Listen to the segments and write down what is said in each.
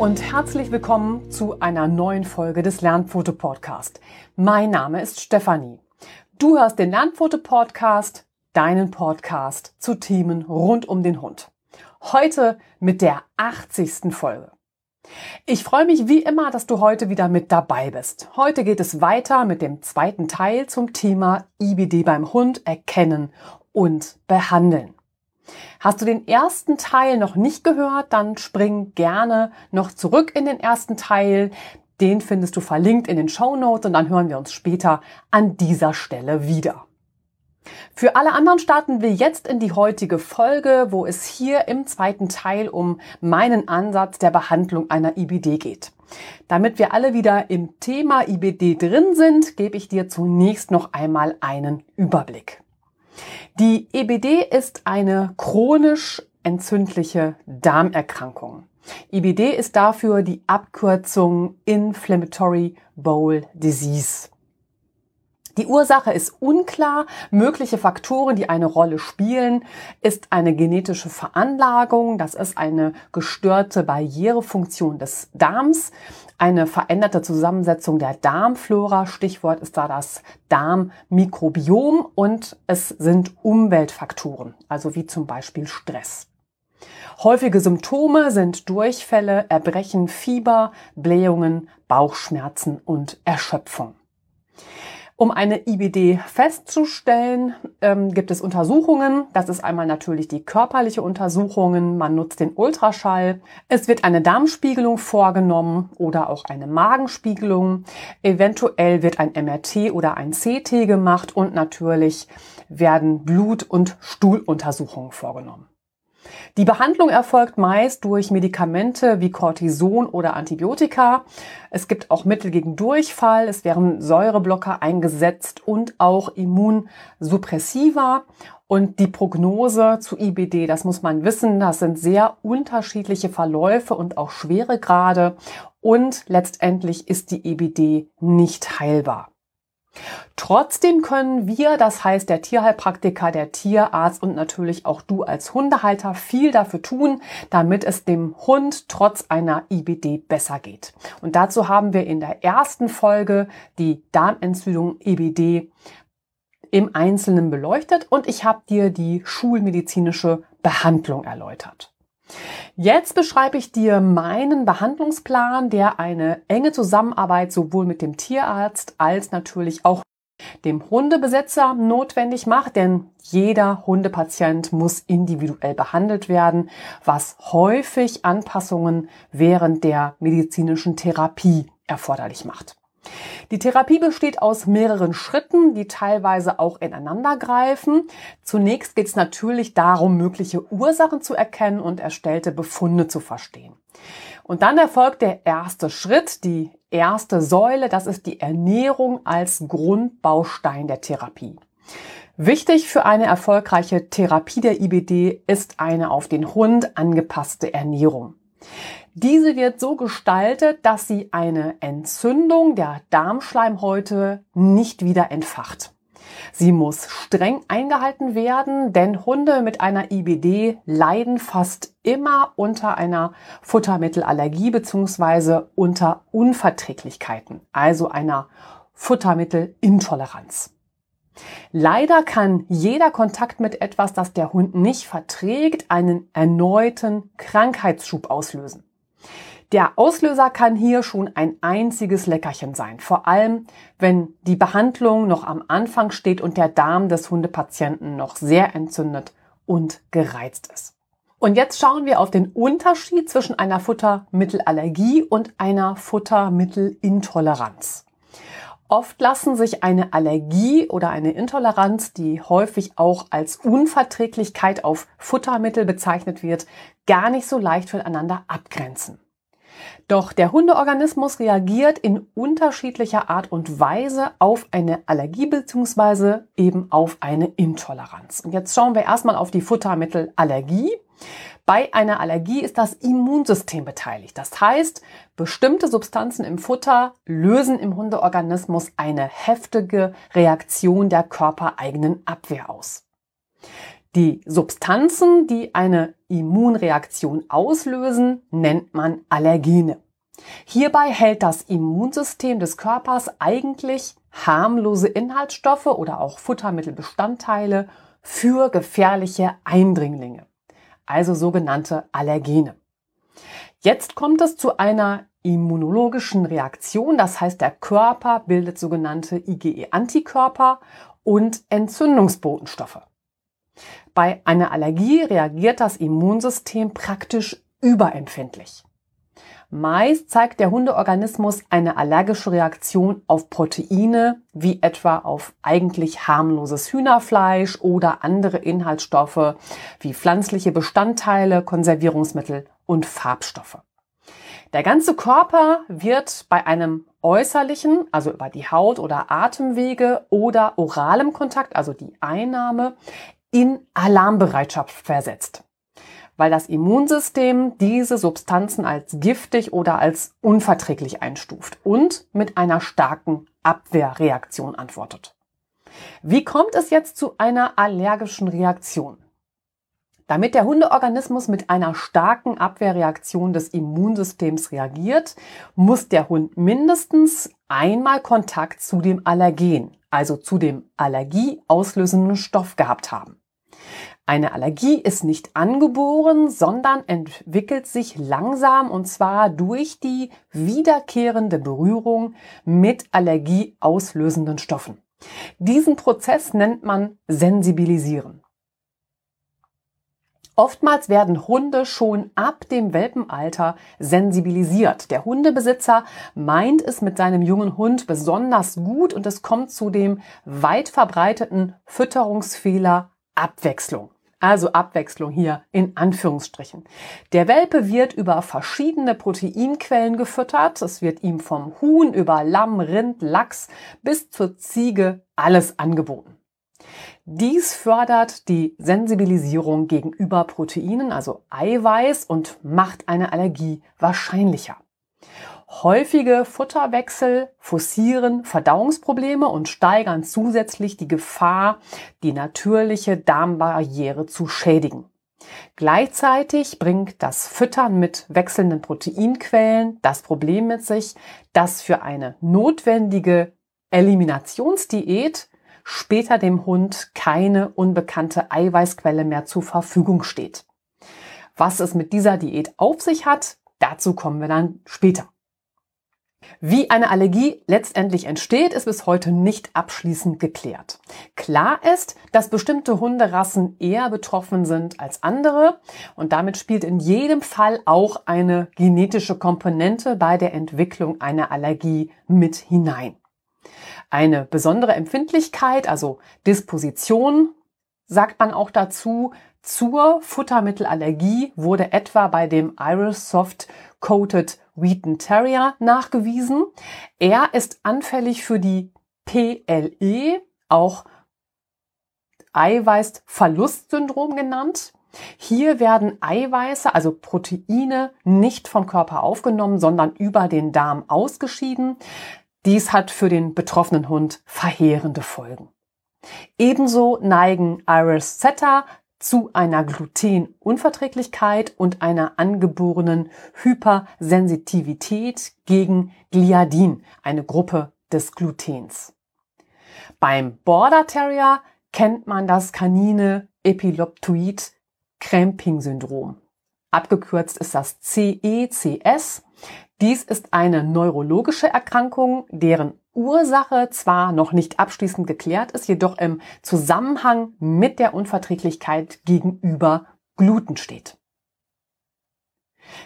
und herzlich willkommen zu einer neuen Folge des Lernfoto Podcast. Mein Name ist Stefanie. Du hörst den Lernfoto Podcast, deinen Podcast zu Themen rund um den Hund. Heute mit der 80. Folge. Ich freue mich wie immer, dass du heute wieder mit dabei bist. Heute geht es weiter mit dem zweiten Teil zum Thema IBD beim Hund erkennen und behandeln. Hast du den ersten Teil noch nicht gehört, dann spring gerne noch zurück in den ersten Teil. Den findest du verlinkt in den Show Notes und dann hören wir uns später an dieser Stelle wieder. Für alle anderen starten wir jetzt in die heutige Folge, wo es hier im zweiten Teil um meinen Ansatz der Behandlung einer IBD geht. Damit wir alle wieder im Thema IBD drin sind, gebe ich dir zunächst noch einmal einen Überblick. Die EBD ist eine chronisch entzündliche Darmerkrankung. IBD ist dafür die Abkürzung Inflammatory Bowel Disease. Die Ursache ist unklar. Mögliche Faktoren, die eine Rolle spielen, ist eine genetische Veranlagung. Das ist eine gestörte Barrierefunktion des Darms, eine veränderte Zusammensetzung der Darmflora. Stichwort ist da das Darmmikrobiom und es sind Umweltfaktoren, also wie zum Beispiel Stress. Häufige Symptome sind Durchfälle, Erbrechen, Fieber, Blähungen, Bauchschmerzen und Erschöpfung. Um eine IBD festzustellen, ähm, gibt es Untersuchungen. Das ist einmal natürlich die körperliche Untersuchungen. Man nutzt den Ultraschall. Es wird eine Darmspiegelung vorgenommen oder auch eine Magenspiegelung. Eventuell wird ein MRT oder ein CT gemacht und natürlich werden Blut- und Stuhluntersuchungen vorgenommen. Die Behandlung erfolgt meist durch Medikamente wie Cortison oder Antibiotika. Es gibt auch Mittel gegen Durchfall, es werden Säureblocker eingesetzt und auch Immunsuppressiva. Und die Prognose zu IBD, das muss man wissen, das sind sehr unterschiedliche Verläufe und auch Schweregrade. Und letztendlich ist die IBD nicht heilbar. Trotzdem können wir, das heißt der Tierheilpraktiker, der Tierarzt und natürlich auch du als Hundehalter viel dafür tun, damit es dem Hund trotz einer IBD besser geht. Und dazu haben wir in der ersten Folge die Darmentzündung IBD im Einzelnen beleuchtet und ich habe dir die schulmedizinische Behandlung erläutert. Jetzt beschreibe ich dir meinen Behandlungsplan, der eine enge Zusammenarbeit sowohl mit dem Tierarzt als natürlich auch dem Hundebesitzer notwendig macht, denn jeder Hundepatient muss individuell behandelt werden, was häufig Anpassungen während der medizinischen Therapie erforderlich macht. Die Therapie besteht aus mehreren Schritten, die teilweise auch ineinander greifen. Zunächst geht es natürlich darum, mögliche Ursachen zu erkennen und erstellte Befunde zu verstehen. Und dann erfolgt der erste Schritt, die erste Säule, das ist die Ernährung als Grundbaustein der Therapie. Wichtig für eine erfolgreiche Therapie der IBD ist eine auf den Hund angepasste Ernährung. Diese wird so gestaltet, dass sie eine Entzündung der Darmschleimhäute nicht wieder entfacht. Sie muss streng eingehalten werden, denn Hunde mit einer IBD leiden fast immer unter einer Futtermittelallergie bzw. unter Unverträglichkeiten, also einer Futtermittelintoleranz. Leider kann jeder Kontakt mit etwas, das der Hund nicht verträgt, einen erneuten Krankheitsschub auslösen. Der Auslöser kann hier schon ein einziges Leckerchen sein, vor allem wenn die Behandlung noch am Anfang steht und der Darm des Hundepatienten noch sehr entzündet und gereizt ist. Und jetzt schauen wir auf den Unterschied zwischen einer Futtermittelallergie und einer Futtermittelintoleranz. Oft lassen sich eine Allergie oder eine Intoleranz, die häufig auch als Unverträglichkeit auf Futtermittel bezeichnet wird, gar nicht so leicht voneinander abgrenzen. Doch der Hundeorganismus reagiert in unterschiedlicher Art und Weise auf eine Allergie bzw. eben auf eine Intoleranz. Und jetzt schauen wir erstmal auf die Futtermittelallergie. Bei einer Allergie ist das Immunsystem beteiligt. Das heißt, bestimmte Substanzen im Futter lösen im Hundeorganismus eine heftige Reaktion der körpereigenen Abwehr aus. Die Substanzen, die eine Immunreaktion auslösen, nennt man Allergene. Hierbei hält das Immunsystem des Körpers eigentlich harmlose Inhaltsstoffe oder auch Futtermittelbestandteile für gefährliche Eindringlinge, also sogenannte Allergene. Jetzt kommt es zu einer immunologischen Reaktion, das heißt der Körper bildet sogenannte IgE-Antikörper und Entzündungsbotenstoffe. Bei einer Allergie reagiert das Immunsystem praktisch überempfindlich. Meist zeigt der Hundeorganismus eine allergische Reaktion auf Proteine, wie etwa auf eigentlich harmloses Hühnerfleisch oder andere Inhaltsstoffe wie pflanzliche Bestandteile, Konservierungsmittel und Farbstoffe. Der ganze Körper wird bei einem äußerlichen, also über die Haut oder Atemwege oder oralem Kontakt, also die Einnahme, in Alarmbereitschaft versetzt weil das Immunsystem diese Substanzen als giftig oder als unverträglich einstuft und mit einer starken Abwehrreaktion antwortet. Wie kommt es jetzt zu einer allergischen Reaktion? Damit der Hundeorganismus mit einer starken Abwehrreaktion des Immunsystems reagiert, muss der Hund mindestens einmal Kontakt zu dem Allergen, also zu dem allergieauslösenden Stoff gehabt haben. Eine Allergie ist nicht angeboren, sondern entwickelt sich langsam und zwar durch die wiederkehrende Berührung mit allergieauslösenden Stoffen. Diesen Prozess nennt man Sensibilisieren. Oftmals werden Hunde schon ab dem Welpenalter sensibilisiert. Der Hundebesitzer meint es mit seinem jungen Hund besonders gut und es kommt zu dem weit verbreiteten Fütterungsfehler Abwechslung. Also Abwechslung hier in Anführungsstrichen. Der Welpe wird über verschiedene Proteinquellen gefüttert. Es wird ihm vom Huhn über Lamm, Rind, Lachs bis zur Ziege alles angeboten. Dies fördert die Sensibilisierung gegenüber Proteinen, also Eiweiß, und macht eine Allergie wahrscheinlicher. Häufige Futterwechsel forcieren Verdauungsprobleme und steigern zusätzlich die Gefahr, die natürliche Darmbarriere zu schädigen. Gleichzeitig bringt das Füttern mit wechselnden Proteinquellen das Problem mit sich, dass für eine notwendige Eliminationsdiät später dem Hund keine unbekannte Eiweißquelle mehr zur Verfügung steht. Was es mit dieser Diät auf sich hat, dazu kommen wir dann später. Wie eine Allergie letztendlich entsteht, ist bis heute nicht abschließend geklärt. Klar ist, dass bestimmte Hunderassen eher betroffen sind als andere und damit spielt in jedem Fall auch eine genetische Komponente bei der Entwicklung einer Allergie mit hinein. Eine besondere Empfindlichkeit, also Disposition, sagt man auch dazu, zur Futtermittelallergie wurde etwa bei dem Irish Soft Coated Wheaton Terrier nachgewiesen. Er ist anfällig für die PLE, auch Eiweißverlustsyndrom genannt. Hier werden Eiweiße, also Proteine, nicht vom Körper aufgenommen, sondern über den Darm ausgeschieden. Dies hat für den betroffenen Hund verheerende Folgen. Ebenso neigen Iris Setter zu einer Glutenunverträglichkeit und einer angeborenen Hypersensitivität gegen Gliadin, eine Gruppe des Glutens. Beim Border Terrier kennt man das kanine Epileptoid Cramping Syndrom. Abgekürzt ist das CECS. Dies ist eine neurologische Erkrankung, deren Ursache zwar noch nicht abschließend geklärt ist, jedoch im Zusammenhang mit der Unverträglichkeit gegenüber Gluten steht.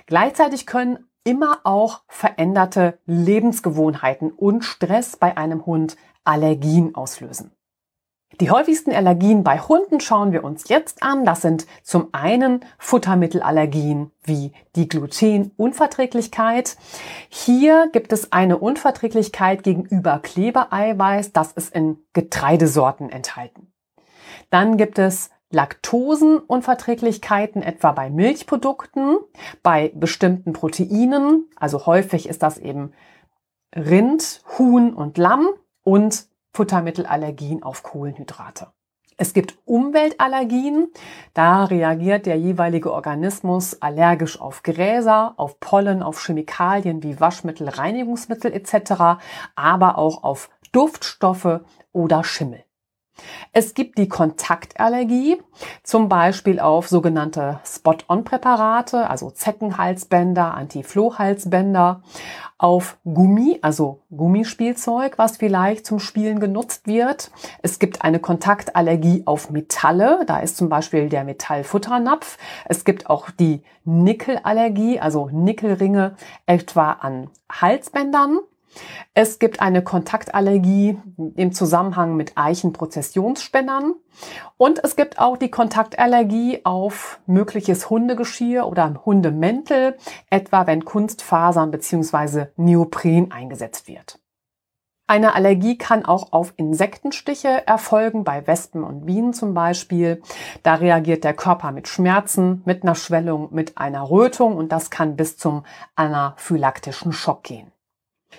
Gleichzeitig können immer auch veränderte Lebensgewohnheiten und Stress bei einem Hund Allergien auslösen. Die häufigsten Allergien bei Hunden schauen wir uns jetzt an. Das sind zum einen Futtermittelallergien wie die Glutenunverträglichkeit. Hier gibt es eine Unverträglichkeit gegenüber Klebeeiweiß. Das ist in Getreidesorten enthalten. Dann gibt es Laktosenunverträglichkeiten etwa bei Milchprodukten, bei bestimmten Proteinen. Also häufig ist das eben Rind, Huhn und Lamm und Futtermittelallergien auf Kohlenhydrate. Es gibt Umweltallergien. Da reagiert der jeweilige Organismus allergisch auf Gräser, auf Pollen, auf Chemikalien wie Waschmittel, Reinigungsmittel etc., aber auch auf Duftstoffe oder Schimmel. Es gibt die Kontaktallergie, zum Beispiel auf sogenannte Spot-on-Präparate, also Zeckenhalsbänder, Anti-Floh-Halsbänder, auf Gummi, also Gummispielzeug, was vielleicht zum Spielen genutzt wird. Es gibt eine Kontaktallergie auf Metalle, da ist zum Beispiel der Metallfutternapf. Es gibt auch die Nickelallergie, also Nickelringe etwa an Halsbändern. Es gibt eine Kontaktallergie im Zusammenhang mit Eichenprozessionsspennern. Und es gibt auch die Kontaktallergie auf mögliches Hundegeschirr oder Hundemäntel, etwa wenn Kunstfasern bzw. Neopren eingesetzt wird. Eine Allergie kann auch auf Insektenstiche erfolgen, bei Wespen und Bienen zum Beispiel. Da reagiert der Körper mit Schmerzen, mit einer Schwellung, mit einer Rötung und das kann bis zum anaphylaktischen Schock gehen.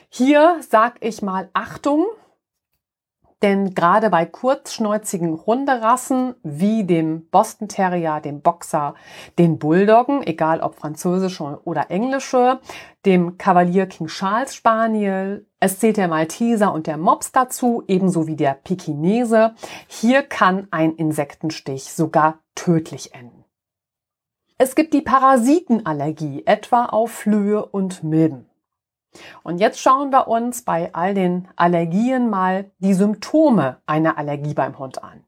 Hier sag ich mal Achtung, denn gerade bei kurzschnäuzigen Hunderassen wie dem Boston Terrier, dem Boxer, den Bulldoggen, egal ob französische oder englische, dem Cavalier King Charles Spaniel, es zählt der Malteser und der Mops dazu, ebenso wie der Pekinese. Hier kann ein Insektenstich sogar tödlich enden. Es gibt die Parasitenallergie, etwa auf Flöhe und Milben. Und jetzt schauen wir uns bei all den Allergien mal die Symptome einer Allergie beim Hund an.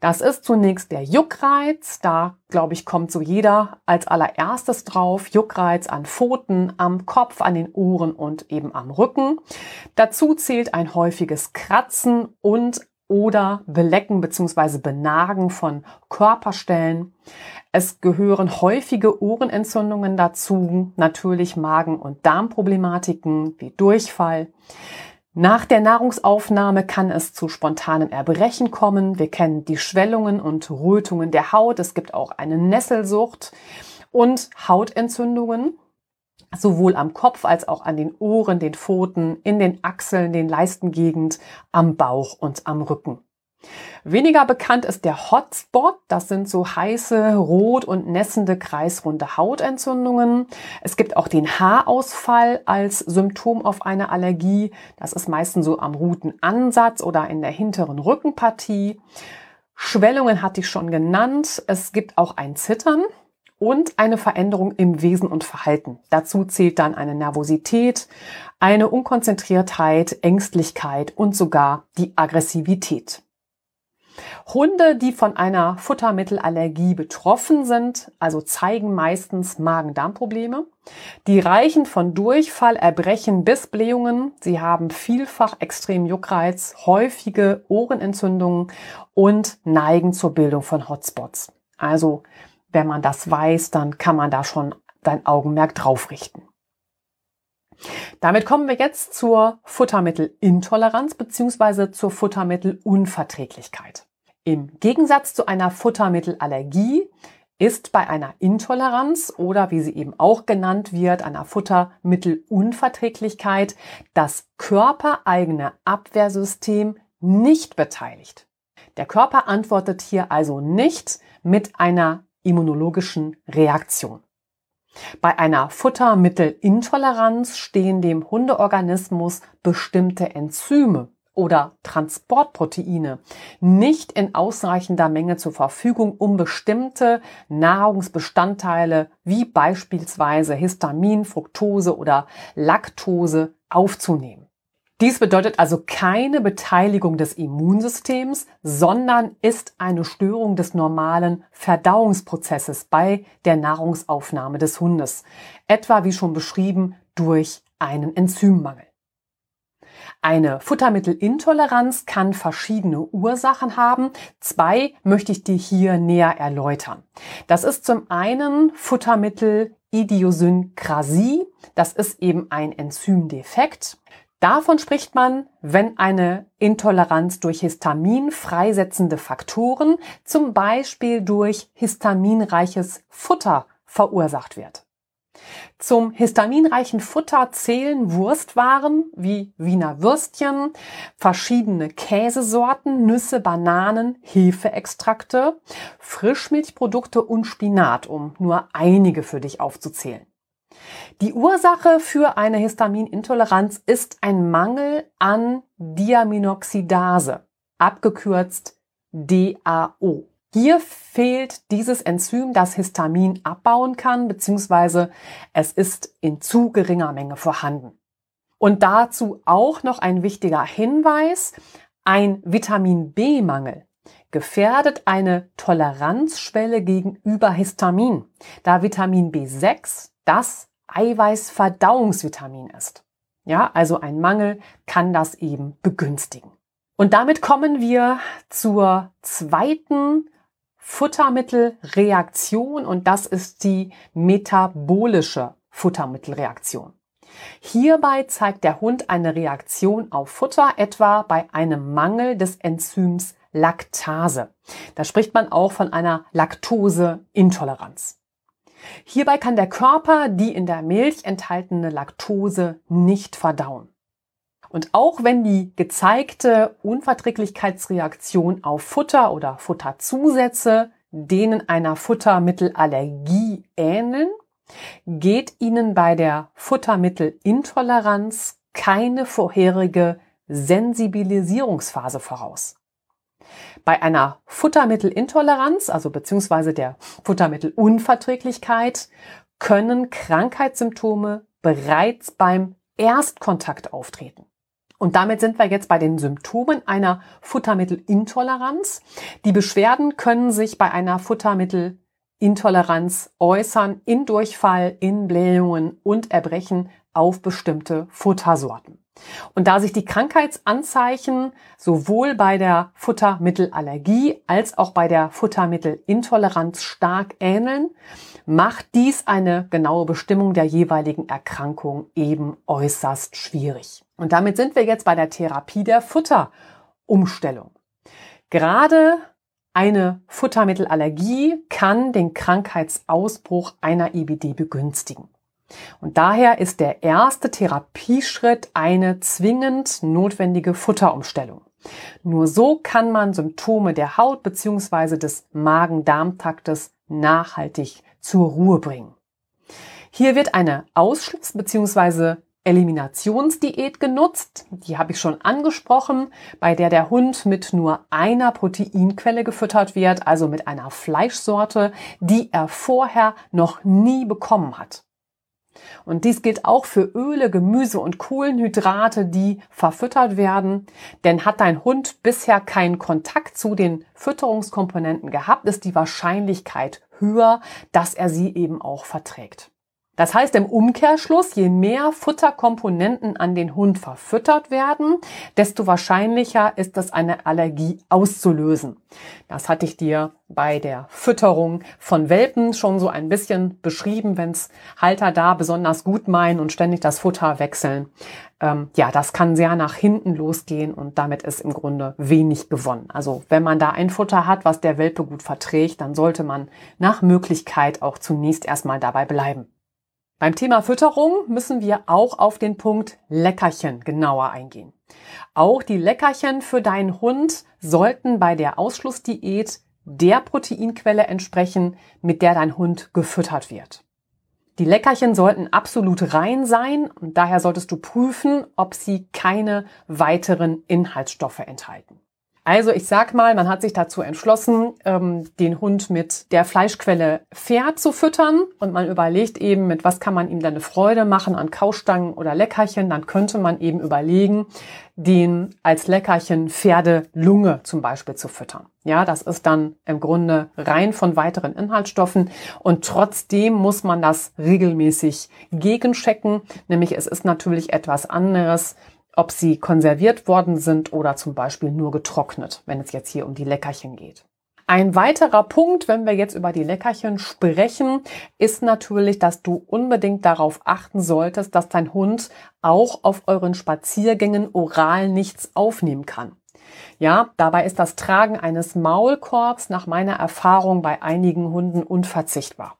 Das ist zunächst der Juckreiz. Da, glaube ich, kommt so jeder als allererstes drauf. Juckreiz an Pfoten, am Kopf, an den Ohren und eben am Rücken. Dazu zählt ein häufiges Kratzen und oder Belecken bzw. Benagen von Körperstellen. Es gehören häufige Ohrenentzündungen dazu, natürlich Magen- und Darmproblematiken wie Durchfall. Nach der Nahrungsaufnahme kann es zu spontanem Erbrechen kommen. Wir kennen die Schwellungen und Rötungen der Haut. Es gibt auch eine Nesselsucht und Hautentzündungen, sowohl am Kopf als auch an den Ohren, den Pfoten, in den Achseln, den Leistengegend, am Bauch und am Rücken. Weniger bekannt ist der Hotspot. Das sind so heiße, rot und nässende, kreisrunde Hautentzündungen. Es gibt auch den Haarausfall als Symptom auf eine Allergie. Das ist meistens so am Rutenansatz oder in der hinteren Rückenpartie. Schwellungen hatte ich schon genannt. Es gibt auch ein Zittern und eine Veränderung im Wesen und Verhalten. Dazu zählt dann eine Nervosität, eine Unkonzentriertheit, Ängstlichkeit und sogar die Aggressivität. Hunde, die von einer Futtermittelallergie betroffen sind, also zeigen meistens Magen-Darm-Probleme. Die reichen von Durchfall, Erbrechen bis Blähungen. Sie haben vielfach extrem Juckreiz, häufige Ohrenentzündungen und neigen zur Bildung von Hotspots. Also, wenn man das weiß, dann kann man da schon dein Augenmerk drauf richten. Damit kommen wir jetzt zur Futtermittelintoleranz bzw. zur Futtermittelunverträglichkeit. Im Gegensatz zu einer Futtermittelallergie ist bei einer Intoleranz oder wie sie eben auch genannt wird, einer Futtermittelunverträglichkeit, das körpereigene Abwehrsystem nicht beteiligt. Der Körper antwortet hier also nicht mit einer immunologischen Reaktion. Bei einer Futtermittelintoleranz stehen dem Hundeorganismus bestimmte Enzyme oder Transportproteine nicht in ausreichender Menge zur Verfügung, um bestimmte Nahrungsbestandteile wie beispielsweise Histamin, Fructose oder Laktose aufzunehmen. Dies bedeutet also keine Beteiligung des Immunsystems, sondern ist eine Störung des normalen Verdauungsprozesses bei der Nahrungsaufnahme des Hundes, etwa wie schon beschrieben durch einen Enzymmangel. Eine Futtermittelintoleranz kann verschiedene Ursachen haben. Zwei möchte ich dir hier näher erläutern. Das ist zum einen Futtermittelidiosynkrasie. Das ist eben ein Enzymdefekt. Davon spricht man, wenn eine Intoleranz durch Histamin freisetzende Faktoren, zum Beispiel durch histaminreiches Futter, verursacht wird. Zum histaminreichen Futter zählen Wurstwaren wie Wiener Würstchen, verschiedene Käsesorten, Nüsse, Bananen, Hefeextrakte, Frischmilchprodukte und Spinat, um nur einige für dich aufzuzählen. Die Ursache für eine Histaminintoleranz ist ein Mangel an Diaminoxidase, abgekürzt DAO. Hier fehlt dieses Enzym, das Histamin abbauen kann, beziehungsweise es ist in zu geringer Menge vorhanden. Und dazu auch noch ein wichtiger Hinweis. Ein Vitamin B-Mangel gefährdet eine Toleranzschwelle gegenüber Histamin, da Vitamin B6 das Eiweißverdauungsvitamin ist. Ja, also ein Mangel kann das eben begünstigen. Und damit kommen wir zur zweiten Futtermittelreaktion und das ist die metabolische Futtermittelreaktion. Hierbei zeigt der Hund eine Reaktion auf Futter, etwa bei einem Mangel des Enzyms Laktase. Da spricht man auch von einer Laktoseintoleranz. Hierbei kann der Körper die in der Milch enthaltene Laktose nicht verdauen. Und auch wenn die gezeigte Unverträglichkeitsreaktion auf Futter oder Futterzusätze denen einer Futtermittelallergie ähneln, geht ihnen bei der Futtermittelintoleranz keine vorherige Sensibilisierungsphase voraus. Bei einer Futtermittelintoleranz, also beziehungsweise der Futtermittelunverträglichkeit, können Krankheitssymptome bereits beim Erstkontakt auftreten. Und damit sind wir jetzt bei den Symptomen einer Futtermittelintoleranz. Die Beschwerden können sich bei einer Futtermittelintoleranz äußern in Durchfall, in Blähungen und Erbrechen auf bestimmte Futtersorten. Und da sich die Krankheitsanzeichen sowohl bei der Futtermittelallergie als auch bei der Futtermittelintoleranz stark ähneln, macht dies eine genaue Bestimmung der jeweiligen Erkrankung eben äußerst schwierig. Und damit sind wir jetzt bei der Therapie der Futterumstellung. Gerade eine Futtermittelallergie kann den Krankheitsausbruch einer IBD begünstigen. Und daher ist der erste Therapieschritt eine zwingend notwendige Futterumstellung. Nur so kann man Symptome der Haut bzw. des Magen-Darm-Traktes nachhaltig zur Ruhe bringen. Hier wird eine Ausschluss bzw. Eliminationsdiät genutzt. Die habe ich schon angesprochen, bei der der Hund mit nur einer Proteinquelle gefüttert wird, also mit einer Fleischsorte, die er vorher noch nie bekommen hat. Und dies gilt auch für Öle, Gemüse und Kohlenhydrate, die verfüttert werden. Denn hat dein Hund bisher keinen Kontakt zu den Fütterungskomponenten gehabt, ist die Wahrscheinlichkeit höher, dass er sie eben auch verträgt. Das heißt im Umkehrschluss, je mehr Futterkomponenten an den Hund verfüttert werden, desto wahrscheinlicher ist es, eine Allergie auszulösen. Das hatte ich dir bei der Fütterung von Welpen schon so ein bisschen beschrieben, wenns Halter da besonders gut meinen und ständig das Futter wechseln. Ähm, ja, das kann sehr nach hinten losgehen und damit ist im Grunde wenig gewonnen. Also wenn man da ein Futter hat, was der Welpe gut verträgt, dann sollte man nach Möglichkeit auch zunächst erstmal dabei bleiben. Beim Thema Fütterung müssen wir auch auf den Punkt Leckerchen genauer eingehen. Auch die Leckerchen für deinen Hund sollten bei der Ausschlussdiät der Proteinquelle entsprechen, mit der dein Hund gefüttert wird. Die Leckerchen sollten absolut rein sein und daher solltest du prüfen, ob sie keine weiteren Inhaltsstoffe enthalten. Also ich sag mal, man hat sich dazu entschlossen, ähm, den Hund mit der Fleischquelle fair zu füttern und man überlegt eben, mit was kann man ihm dann eine Freude machen an Kaustangen oder Leckerchen. Dann könnte man eben überlegen, den als Leckerchen Pferdelunge zum Beispiel zu füttern. Ja, das ist dann im Grunde rein von weiteren Inhaltsstoffen und trotzdem muss man das regelmäßig gegenchecken. Nämlich es ist natürlich etwas anderes, ob sie konserviert worden sind oder zum Beispiel nur getrocknet, wenn es jetzt hier um die Leckerchen geht. Ein weiterer Punkt, wenn wir jetzt über die Leckerchen sprechen, ist natürlich, dass du unbedingt darauf achten solltest, dass dein Hund auch auf euren Spaziergängen oral nichts aufnehmen kann. Ja, dabei ist das Tragen eines Maulkorbs nach meiner Erfahrung bei einigen Hunden unverzichtbar.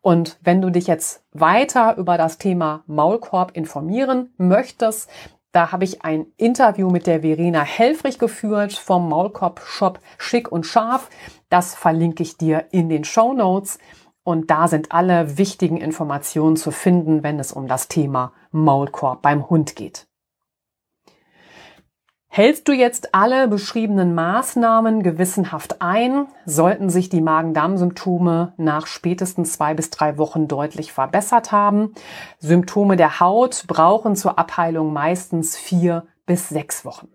Und wenn du dich jetzt weiter über das Thema Maulkorb informieren möchtest, da habe ich ein Interview mit der Verena Helfrich geführt vom Maulkorb-Shop Schick und Scharf. Das verlinke ich dir in den Show Notes. Und da sind alle wichtigen Informationen zu finden, wenn es um das Thema Maulkorb beim Hund geht. Hältst du jetzt alle beschriebenen Maßnahmen gewissenhaft ein, sollten sich die Magen-Darm-Symptome nach spätestens zwei bis drei Wochen deutlich verbessert haben. Symptome der Haut brauchen zur Abheilung meistens vier bis sechs Wochen.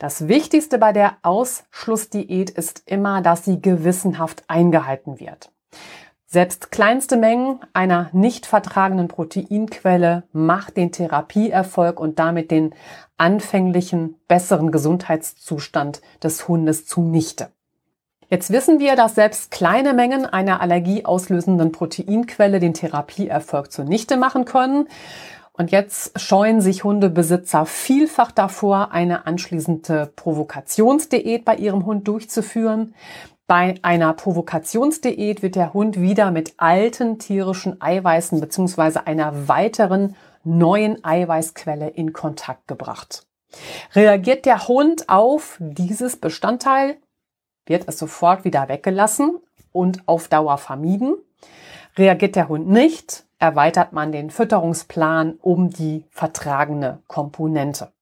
Das Wichtigste bei der Ausschlussdiät ist immer, dass sie gewissenhaft eingehalten wird. Selbst kleinste Mengen einer nicht vertragenen Proteinquelle macht den Therapieerfolg und damit den anfänglichen besseren Gesundheitszustand des Hundes zunichte. Jetzt wissen wir, dass selbst kleine Mengen einer allergieauslösenden Proteinquelle den Therapieerfolg zunichte machen können. Und jetzt scheuen sich Hundebesitzer vielfach davor, eine anschließende Provokationsdiät bei ihrem Hund durchzuführen. Bei einer Provokationsdiät wird der Hund wieder mit alten tierischen Eiweißen beziehungsweise einer weiteren neuen Eiweißquelle in Kontakt gebracht. Reagiert der Hund auf dieses Bestandteil, wird es sofort wieder weggelassen und auf Dauer vermieden. Reagiert der Hund nicht, erweitert man den Fütterungsplan um die vertragene Komponente.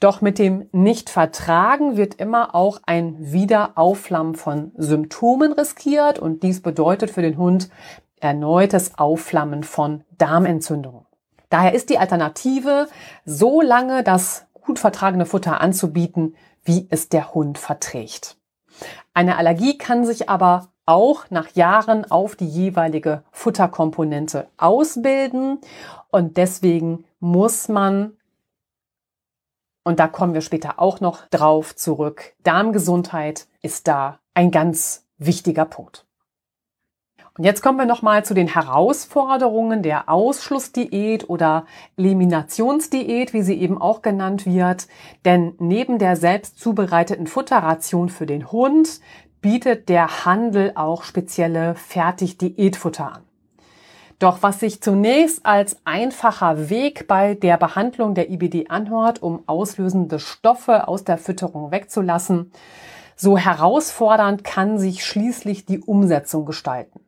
Doch mit dem Nichtvertragen wird immer auch ein Wiederaufflammen von Symptomen riskiert und dies bedeutet für den Hund erneutes Aufflammen von Darmentzündungen. Daher ist die Alternative, so lange das gut vertragene Futter anzubieten, wie es der Hund verträgt. Eine Allergie kann sich aber auch nach Jahren auf die jeweilige Futterkomponente ausbilden und deswegen muss man und da kommen wir später auch noch drauf zurück. Darmgesundheit ist da ein ganz wichtiger Punkt. Und jetzt kommen wir nochmal zu den Herausforderungen der Ausschlussdiät oder Eliminationsdiät, wie sie eben auch genannt wird. Denn neben der selbst zubereiteten Futterration für den Hund bietet der Handel auch spezielle Fertig-Diätfutter an. Doch was sich zunächst als einfacher Weg bei der Behandlung der IBD anhört, um auslösende Stoffe aus der Fütterung wegzulassen, so herausfordernd kann sich schließlich die Umsetzung gestalten.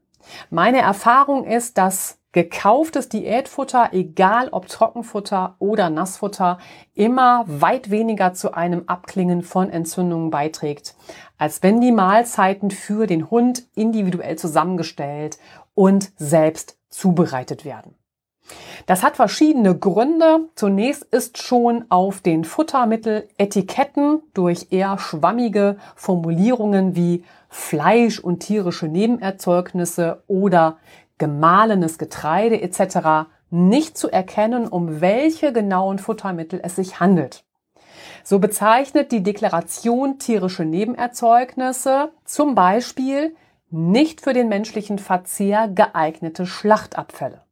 Meine Erfahrung ist, dass gekauftes Diätfutter, egal ob Trockenfutter oder Nassfutter, immer weit weniger zu einem Abklingen von Entzündungen beiträgt, als wenn die Mahlzeiten für den Hund individuell zusammengestellt und selbst zubereitet werden. Das hat verschiedene Gründe. Zunächst ist schon auf den Futtermitteletiketten durch eher schwammige Formulierungen wie Fleisch und tierische Nebenerzeugnisse oder gemahlenes Getreide etc. nicht zu erkennen, um welche genauen Futtermittel es sich handelt. So bezeichnet die Deklaration tierische Nebenerzeugnisse zum Beispiel nicht für den menschlichen Verzehr geeignete Schlachtabfälle.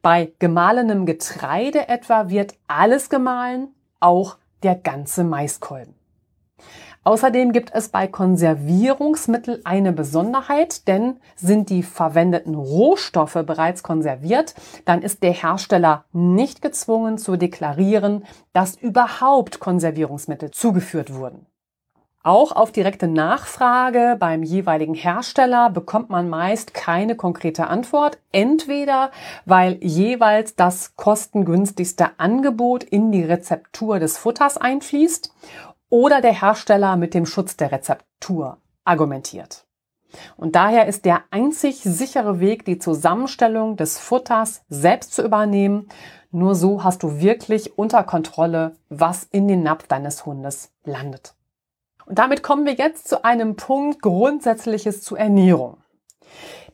Bei gemahlenem Getreide etwa wird alles gemahlen, auch der ganze Maiskolben. Außerdem gibt es bei Konservierungsmitteln eine Besonderheit, denn sind die verwendeten Rohstoffe bereits konserviert, dann ist der Hersteller nicht gezwungen zu deklarieren, dass überhaupt Konservierungsmittel zugeführt wurden. Auch auf direkte Nachfrage beim jeweiligen Hersteller bekommt man meist keine konkrete Antwort, entweder weil jeweils das kostengünstigste Angebot in die Rezeptur des Futters einfließt oder der Hersteller mit dem Schutz der Rezeptur argumentiert. Und daher ist der einzig sichere Weg, die Zusammenstellung des Futters selbst zu übernehmen. Nur so hast du wirklich unter Kontrolle, was in den Napf deines Hundes landet. Und damit kommen wir jetzt zu einem Punkt Grundsätzliches zur Ernährung.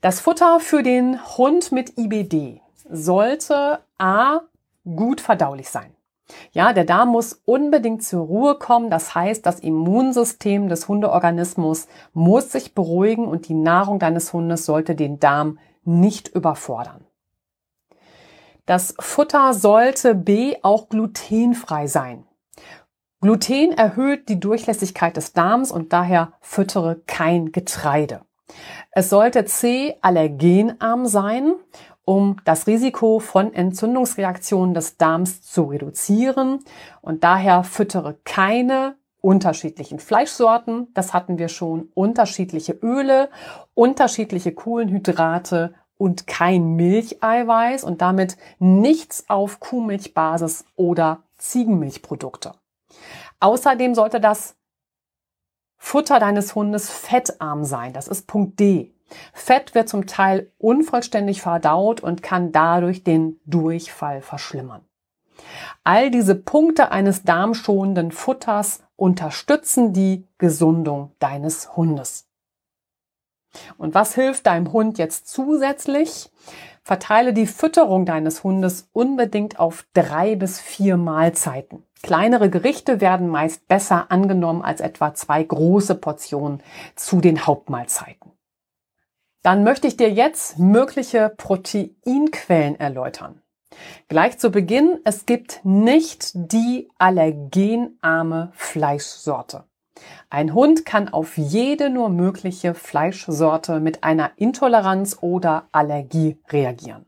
Das Futter für den Hund mit IBD sollte A gut verdaulich sein. Ja, der Darm muss unbedingt zur Ruhe kommen. Das heißt, das Immunsystem des Hundeorganismus muss sich beruhigen und die Nahrung deines Hundes sollte den Darm nicht überfordern. Das Futter sollte B auch glutenfrei sein. Gluten erhöht die Durchlässigkeit des Darms und daher füttere kein Getreide. Es sollte C allergenarm sein, um das Risiko von Entzündungsreaktionen des Darms zu reduzieren. Und daher füttere keine unterschiedlichen Fleischsorten, das hatten wir schon, unterschiedliche Öle, unterschiedliche Kohlenhydrate und kein Milcheiweiß und damit nichts auf Kuhmilchbasis oder Ziegenmilchprodukte. Außerdem sollte das Futter deines Hundes fettarm sein. Das ist Punkt D. Fett wird zum Teil unvollständig verdaut und kann dadurch den Durchfall verschlimmern. All diese Punkte eines darmschonenden Futters unterstützen die Gesundung deines Hundes. Und was hilft deinem Hund jetzt zusätzlich? Verteile die Fütterung deines Hundes unbedingt auf drei bis vier Mahlzeiten. Kleinere Gerichte werden meist besser angenommen als etwa zwei große Portionen zu den Hauptmahlzeiten. Dann möchte ich dir jetzt mögliche Proteinquellen erläutern. Gleich zu Beginn, es gibt nicht die allergenarme Fleischsorte. Ein Hund kann auf jede nur mögliche Fleischsorte mit einer Intoleranz oder Allergie reagieren.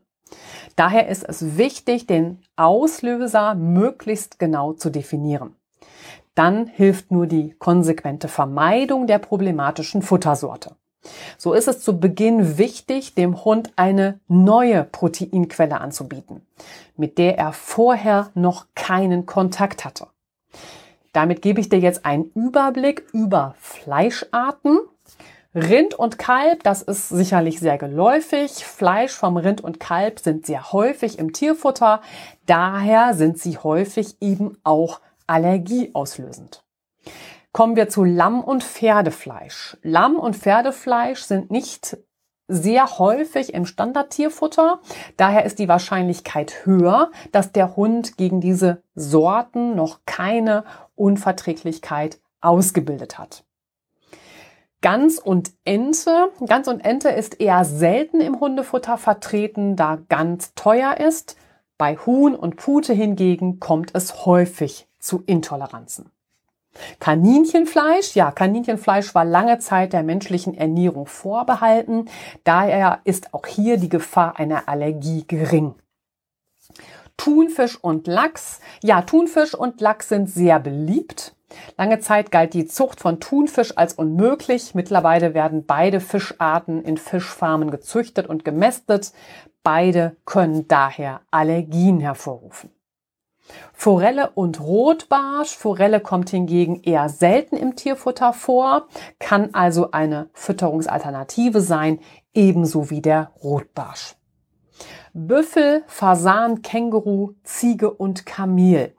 Daher ist es wichtig, den Auslöser möglichst genau zu definieren. Dann hilft nur die konsequente Vermeidung der problematischen Futtersorte. So ist es zu Beginn wichtig, dem Hund eine neue Proteinquelle anzubieten, mit der er vorher noch keinen Kontakt hatte. Damit gebe ich dir jetzt einen Überblick über Fleischarten. Rind und Kalb, das ist sicherlich sehr geläufig. Fleisch vom Rind und Kalb sind sehr häufig im Tierfutter. Daher sind sie häufig eben auch allergieauslösend. Kommen wir zu Lamm- und Pferdefleisch. Lamm- und Pferdefleisch sind nicht sehr häufig im Standardtierfutter. Daher ist die Wahrscheinlichkeit höher, dass der Hund gegen diese Sorten noch keine Unverträglichkeit ausgebildet hat. Gans und Ente. Gans und Ente ist eher selten im Hundefutter vertreten, da Gans teuer ist. Bei Huhn und Pute hingegen kommt es häufig zu Intoleranzen. Kaninchenfleisch, ja, Kaninchenfleisch war lange Zeit der menschlichen Ernährung vorbehalten. Daher ist auch hier die Gefahr einer Allergie gering. Thunfisch und Lachs. Ja, Thunfisch und Lachs sind sehr beliebt. Lange Zeit galt die Zucht von Thunfisch als unmöglich. Mittlerweile werden beide Fischarten in Fischfarmen gezüchtet und gemästet. Beide können daher Allergien hervorrufen. Forelle und Rotbarsch. Forelle kommt hingegen eher selten im Tierfutter vor, kann also eine Fütterungsalternative sein, ebenso wie der Rotbarsch. Büffel, Fasan, Känguru, Ziege und Kamel.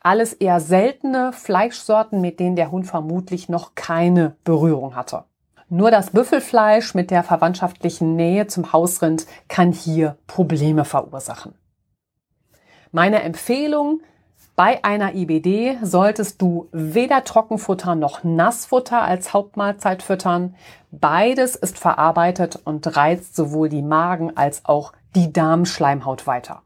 Alles eher seltene Fleischsorten, mit denen der Hund vermutlich noch keine Berührung hatte. Nur das Büffelfleisch mit der verwandtschaftlichen Nähe zum Hausrind kann hier Probleme verursachen. Meine Empfehlung, bei einer IBD solltest du weder Trockenfutter noch Nassfutter als Hauptmahlzeit füttern. Beides ist verarbeitet und reizt sowohl die Magen- als auch die Darmschleimhaut weiter.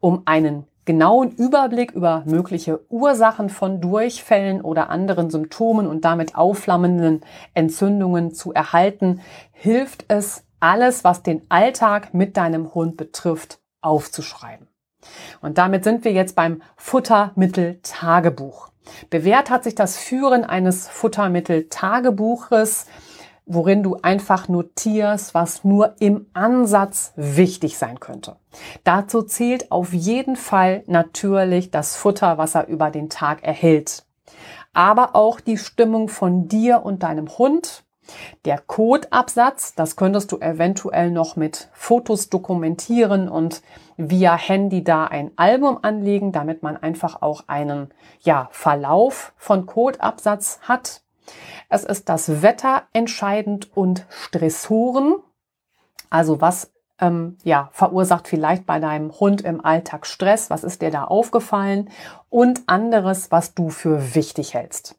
Um einen genauen Überblick über mögliche Ursachen von Durchfällen oder anderen Symptomen und damit aufflammenden Entzündungen zu erhalten, hilft es, alles, was den Alltag mit deinem Hund betrifft, aufzuschreiben. Und damit sind wir jetzt beim Futtermittel-Tagebuch. Bewährt hat sich das Führen eines Futtermittel-Tagebuches, worin du einfach notierst, was nur im Ansatz wichtig sein könnte. Dazu zählt auf jeden Fall natürlich das Futter, was er über den Tag erhält. Aber auch die Stimmung von dir und deinem Hund, der Codeabsatz, das könntest du eventuell noch mit Fotos dokumentieren und via Handy da ein Album anlegen, damit man einfach auch einen ja, Verlauf von Codeabsatz hat. Es ist das Wetter entscheidend und Stressoren. Also was ähm, ja, verursacht vielleicht bei deinem Hund im Alltag Stress? Was ist dir da aufgefallen? Und anderes, was du für wichtig hältst.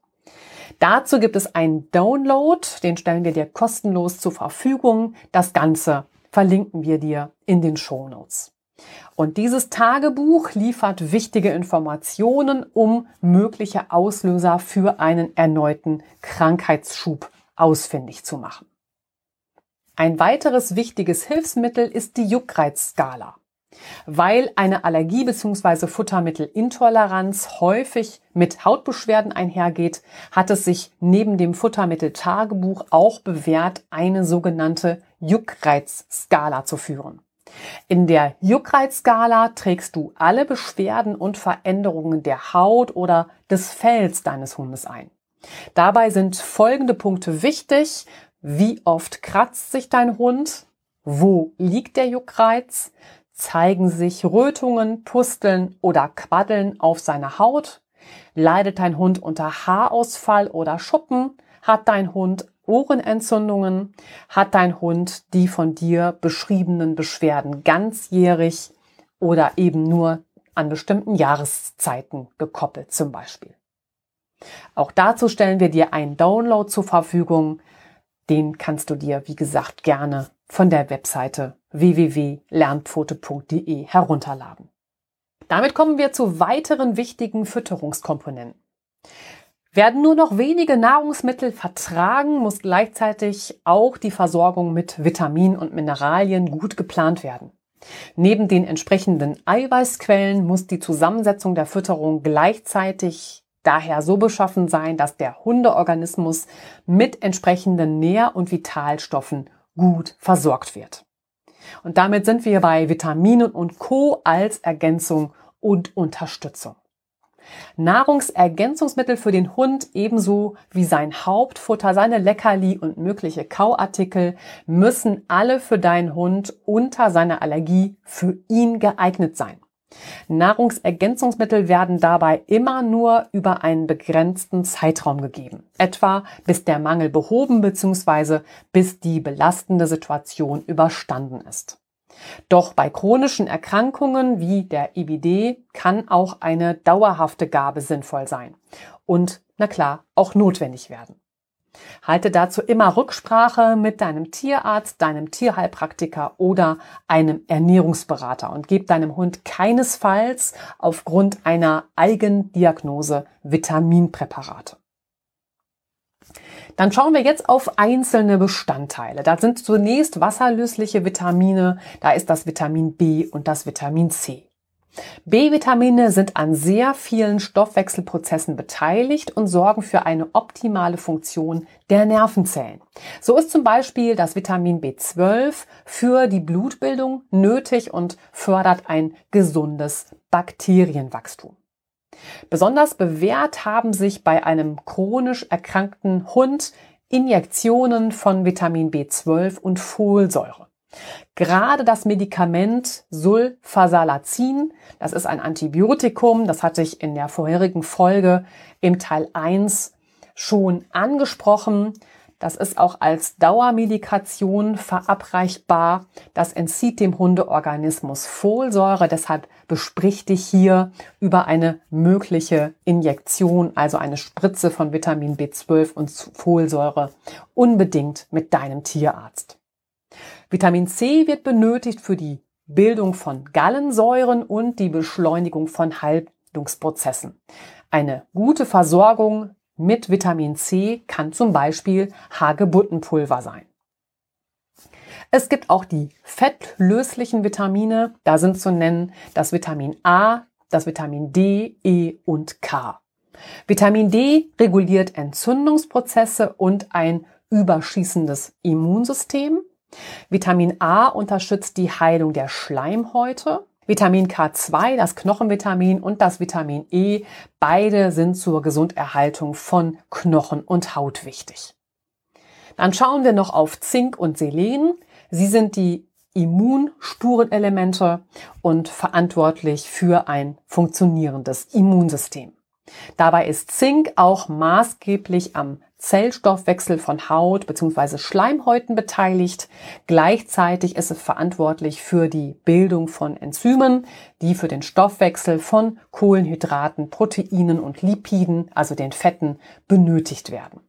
Dazu gibt es einen Download, den stellen wir dir kostenlos zur Verfügung. Das Ganze verlinken wir dir in den Show Notes. Und dieses Tagebuch liefert wichtige Informationen, um mögliche Auslöser für einen erneuten Krankheitsschub ausfindig zu machen. Ein weiteres wichtiges Hilfsmittel ist die Juckreizskala. Weil eine Allergie bzw. Futtermittelintoleranz häufig mit Hautbeschwerden einhergeht, hat es sich neben dem Futtermitteltagebuch auch bewährt, eine sogenannte Juckreizskala zu führen. In der Juckreizskala trägst du alle Beschwerden und Veränderungen der Haut oder des Fells deines Hundes ein. Dabei sind folgende Punkte wichtig. Wie oft kratzt sich dein Hund? Wo liegt der Juckreiz? Zeigen sich Rötungen, Pusteln oder Quaddeln auf seiner Haut? Leidet dein Hund unter Haarausfall oder Schuppen? Hat dein Hund Ohrenentzündungen? Hat dein Hund die von dir beschriebenen Beschwerden ganzjährig oder eben nur an bestimmten Jahreszeiten gekoppelt zum Beispiel? Auch dazu stellen wir dir einen Download zur Verfügung. Den kannst du dir, wie gesagt, gerne von der Webseite www.lernpfote.de herunterladen. Damit kommen wir zu weiteren wichtigen Fütterungskomponenten. Werden nur noch wenige Nahrungsmittel vertragen, muss gleichzeitig auch die Versorgung mit Vitaminen und Mineralien gut geplant werden. Neben den entsprechenden Eiweißquellen muss die Zusammensetzung der Fütterung gleichzeitig daher so beschaffen sein, dass der Hundeorganismus mit entsprechenden Nähr- und Vitalstoffen gut versorgt wird. Und damit sind wir bei Vitaminen und Co als Ergänzung und Unterstützung. Nahrungsergänzungsmittel für den Hund ebenso wie sein Hauptfutter, seine Leckerli und mögliche Kauartikel müssen alle für deinen Hund unter seiner Allergie für ihn geeignet sein. Nahrungsergänzungsmittel werden dabei immer nur über einen begrenzten Zeitraum gegeben, etwa bis der Mangel behoben bzw. bis die belastende Situation überstanden ist. Doch bei chronischen Erkrankungen wie der IBD kann auch eine dauerhafte Gabe sinnvoll sein und, na klar, auch notwendig werden. Halte dazu immer Rücksprache mit deinem Tierarzt, deinem Tierheilpraktiker oder einem Ernährungsberater und gib deinem Hund keinesfalls aufgrund einer Eigendiagnose Vitaminpräparate. Dann schauen wir jetzt auf einzelne Bestandteile. Da sind zunächst wasserlösliche Vitamine, da ist das Vitamin B und das Vitamin C. B-Vitamine sind an sehr vielen Stoffwechselprozessen beteiligt und sorgen für eine optimale Funktion der Nervenzellen. So ist zum Beispiel das Vitamin B12 für die Blutbildung nötig und fördert ein gesundes Bakterienwachstum. Besonders bewährt haben sich bei einem chronisch erkrankten Hund Injektionen von Vitamin B12 und Folsäure. Gerade das Medikament Sulfasalazin, das ist ein Antibiotikum, das hatte ich in der vorherigen Folge im Teil 1 schon angesprochen. Das ist auch als Dauermedikation verabreichbar. Das entzieht dem Hundeorganismus Folsäure. Deshalb besprich dich hier über eine mögliche Injektion, also eine Spritze von Vitamin B12 und Folsäure unbedingt mit deinem Tierarzt. Vitamin C wird benötigt für die Bildung von Gallensäuren und die Beschleunigung von Haltungsprozessen. Eine gute Versorgung mit Vitamin C kann zum Beispiel Hagebuttenpulver sein. Es gibt auch die fettlöslichen Vitamine. Da sind zu nennen das Vitamin A, das Vitamin D, E und K. Vitamin D reguliert Entzündungsprozesse und ein überschießendes Immunsystem. Vitamin A unterstützt die Heilung der Schleimhäute. Vitamin K2, das Knochenvitamin und das Vitamin E, beide sind zur Gesunderhaltung von Knochen und Haut wichtig. Dann schauen wir noch auf Zink und Selen. Sie sind die Immunspurenelemente und verantwortlich für ein funktionierendes Immunsystem. Dabei ist Zink auch maßgeblich am Zellstoffwechsel von Haut bzw. Schleimhäuten beteiligt. Gleichzeitig ist es verantwortlich für die Bildung von Enzymen, die für den Stoffwechsel von Kohlenhydraten, Proteinen und Lipiden, also den Fetten, benötigt werden.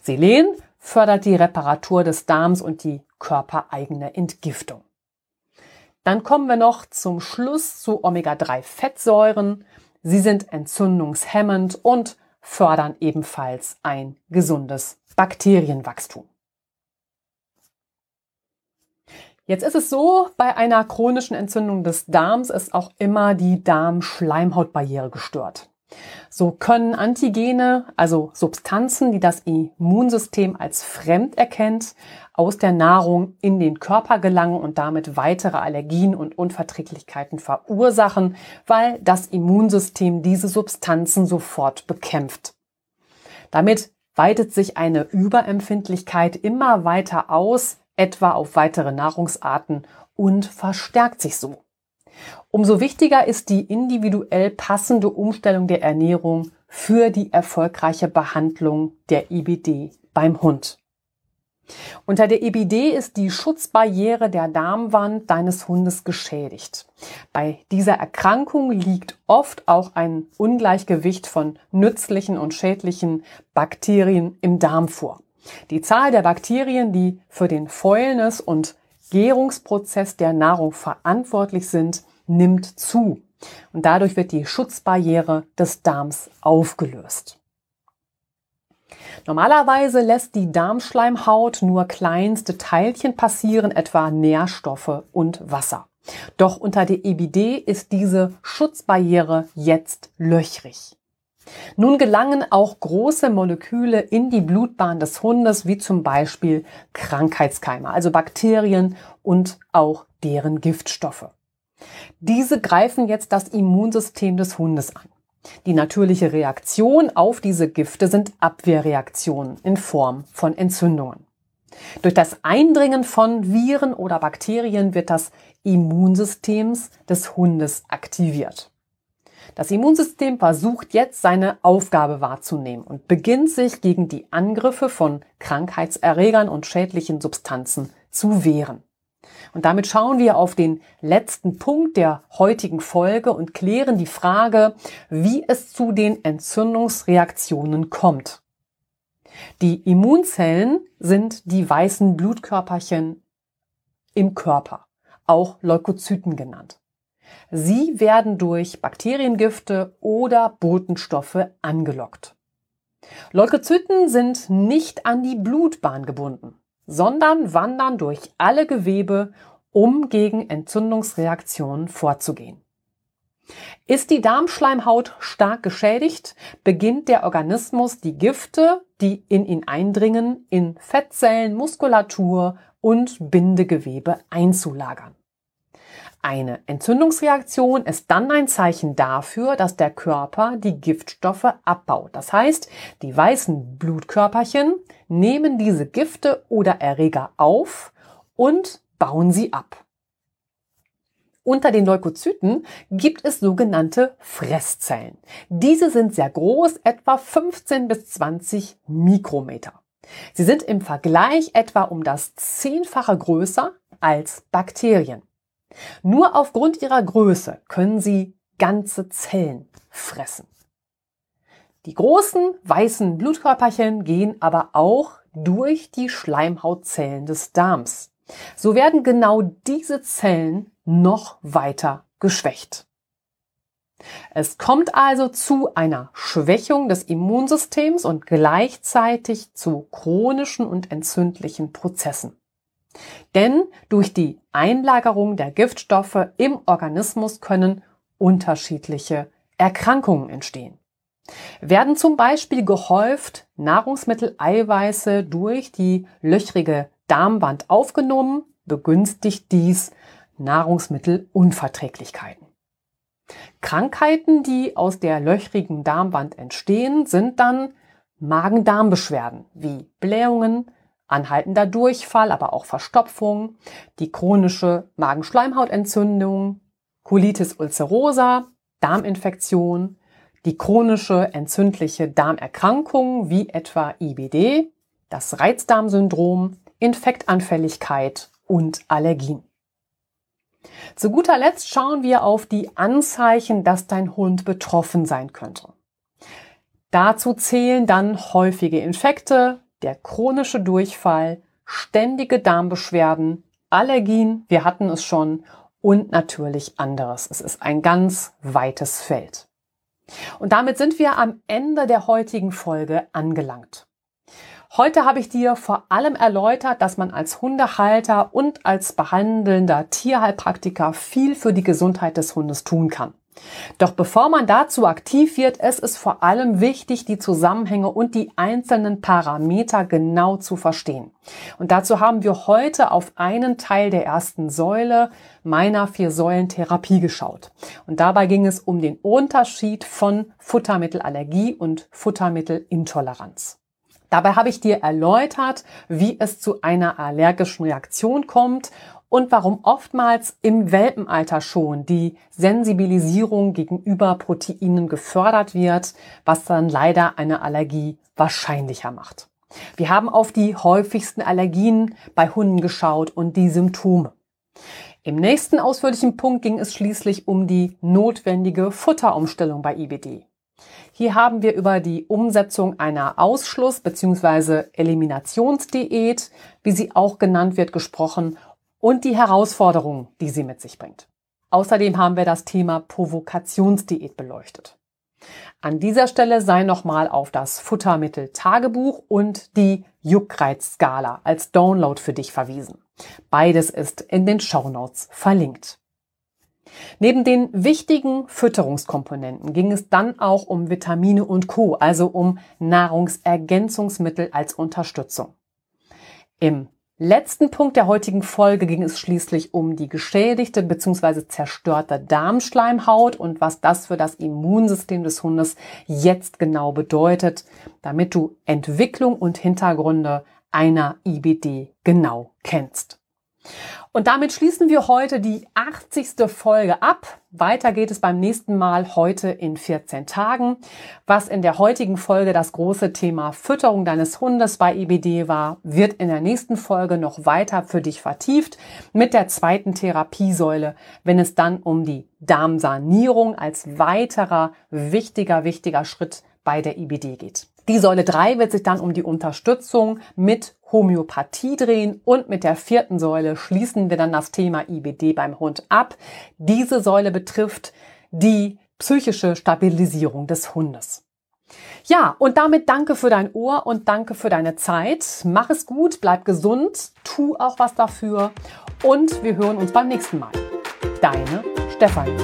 Selen fördert die Reparatur des Darms und die körpereigene Entgiftung. Dann kommen wir noch zum Schluss zu Omega-3-Fettsäuren. Sie sind entzündungshemmend und fördern ebenfalls ein gesundes Bakterienwachstum. Jetzt ist es so, bei einer chronischen Entzündung des Darms ist auch immer die Darmschleimhautbarriere gestört. So können Antigene, also Substanzen, die das Immunsystem als fremd erkennt, aus der Nahrung in den Körper gelangen und damit weitere Allergien und Unverträglichkeiten verursachen, weil das Immunsystem diese Substanzen sofort bekämpft. Damit weitet sich eine Überempfindlichkeit immer weiter aus, etwa auf weitere Nahrungsarten und verstärkt sich so. Umso wichtiger ist die individuell passende Umstellung der Ernährung für die erfolgreiche Behandlung der IBD beim Hund. Unter der EBD ist die Schutzbarriere der Darmwand deines Hundes geschädigt. Bei dieser Erkrankung liegt oft auch ein Ungleichgewicht von nützlichen und schädlichen Bakterien im Darm vor. Die Zahl der Bakterien, die für den Fäulnis- und Gärungsprozess der Nahrung verantwortlich sind, nimmt zu. Und dadurch wird die Schutzbarriere des Darms aufgelöst. Normalerweise lässt die Darmschleimhaut nur kleinste Teilchen passieren, etwa Nährstoffe und Wasser. Doch unter der EBD ist diese Schutzbarriere jetzt löchrig. Nun gelangen auch große Moleküle in die Blutbahn des Hundes, wie zum Beispiel Krankheitskeime, also Bakterien und auch deren Giftstoffe. Diese greifen jetzt das Immunsystem des Hundes an. Die natürliche Reaktion auf diese Gifte sind Abwehrreaktionen in Form von Entzündungen. Durch das Eindringen von Viren oder Bakterien wird das Immunsystem des Hundes aktiviert. Das Immunsystem versucht jetzt seine Aufgabe wahrzunehmen und beginnt sich gegen die Angriffe von Krankheitserregern und schädlichen Substanzen zu wehren. Und damit schauen wir auf den letzten Punkt der heutigen Folge und klären die Frage, wie es zu den Entzündungsreaktionen kommt. Die Immunzellen sind die weißen Blutkörperchen im Körper, auch Leukozyten genannt. Sie werden durch Bakteriengifte oder Botenstoffe angelockt. Leukozyten sind nicht an die Blutbahn gebunden sondern wandern durch alle Gewebe, um gegen Entzündungsreaktionen vorzugehen. Ist die Darmschleimhaut stark geschädigt, beginnt der Organismus die Gifte, die in ihn eindringen, in Fettzellen, Muskulatur und Bindegewebe einzulagern. Eine Entzündungsreaktion ist dann ein Zeichen dafür, dass der Körper die Giftstoffe abbaut. Das heißt, die weißen Blutkörperchen nehmen diese Gifte oder Erreger auf und bauen sie ab. Unter den Leukozyten gibt es sogenannte Fresszellen. Diese sind sehr groß, etwa 15 bis 20 Mikrometer. Sie sind im Vergleich etwa um das Zehnfache größer als Bakterien. Nur aufgrund ihrer Größe können sie ganze Zellen fressen. Die großen weißen Blutkörperchen gehen aber auch durch die Schleimhautzellen des Darms. So werden genau diese Zellen noch weiter geschwächt. Es kommt also zu einer Schwächung des Immunsystems und gleichzeitig zu chronischen und entzündlichen Prozessen. Denn durch die Einlagerung der Giftstoffe im Organismus können unterschiedliche Erkrankungen entstehen. Werden zum Beispiel gehäuft Nahrungsmitteleiweiße durch die löchrige Darmwand aufgenommen, begünstigt dies Nahrungsmittelunverträglichkeiten. Krankheiten, die aus der löchrigen Darmwand entstehen, sind dann Magen-Darm-Beschwerden wie Blähungen, anhaltender Durchfall, aber auch Verstopfung, die chronische Magenschleimhautentzündung, Colitis ulcerosa, Darminfektion, die chronische entzündliche Darmerkrankung wie etwa IBD, das Reizdarmsyndrom, Infektanfälligkeit und Allergien. Zu guter Letzt schauen wir auf die Anzeichen, dass dein Hund betroffen sein könnte. Dazu zählen dann häufige Infekte, der chronische Durchfall, ständige Darmbeschwerden, Allergien, wir hatten es schon, und natürlich anderes. Es ist ein ganz weites Feld. Und damit sind wir am Ende der heutigen Folge angelangt. Heute habe ich dir vor allem erläutert, dass man als Hundehalter und als behandelnder Tierheilpraktiker viel für die Gesundheit des Hundes tun kann. Doch bevor man dazu aktiv wird, ist es vor allem wichtig, die Zusammenhänge und die einzelnen Parameter genau zu verstehen. Und dazu haben wir heute auf einen Teil der ersten Säule meiner vier Säulen Therapie geschaut. Und dabei ging es um den Unterschied von Futtermittelallergie und Futtermittelintoleranz. Dabei habe ich dir erläutert, wie es zu einer allergischen Reaktion kommt und warum oftmals im Welpenalter schon die Sensibilisierung gegenüber Proteinen gefördert wird, was dann leider eine Allergie wahrscheinlicher macht. Wir haben auf die häufigsten Allergien bei Hunden geschaut und die Symptome. Im nächsten ausführlichen Punkt ging es schließlich um die notwendige Futterumstellung bei IBD. Hier haben wir über die Umsetzung einer Ausschluss- bzw. Eliminationsdiät, wie sie auch genannt wird, gesprochen und die Herausforderungen, die sie mit sich bringt. Außerdem haben wir das Thema Provokationsdiät beleuchtet. An dieser Stelle sei nochmal auf das Futtermittel Tagebuch und die Juckreizskala als Download für dich verwiesen. Beides ist in den Shownotes verlinkt. Neben den wichtigen Fütterungskomponenten ging es dann auch um Vitamine und Co., also um Nahrungsergänzungsmittel als Unterstützung. Im letzten Punkt der heutigen Folge ging es schließlich um die geschädigte bzw. zerstörte Darmschleimhaut und was das für das Immunsystem des Hundes jetzt genau bedeutet, damit du Entwicklung und Hintergründe einer IBD genau kennst. Und damit schließen wir heute die 80. Folge ab. Weiter geht es beim nächsten Mal heute in 14 Tagen. Was in der heutigen Folge das große Thema Fütterung deines Hundes bei IBD war, wird in der nächsten Folge noch weiter für dich vertieft mit der zweiten Therapiesäule, wenn es dann um die Darmsanierung als weiterer wichtiger, wichtiger Schritt bei der IBD geht. Die Säule 3 wird sich dann um die Unterstützung mit Homöopathie drehen und mit der vierten Säule schließen wir dann das Thema IBD beim Hund ab. Diese Säule betrifft die psychische Stabilisierung des Hundes. Ja, und damit danke für dein Ohr und danke für deine Zeit. Mach es gut, bleib gesund, tu auch was dafür und wir hören uns beim nächsten Mal. Deine Stefanie.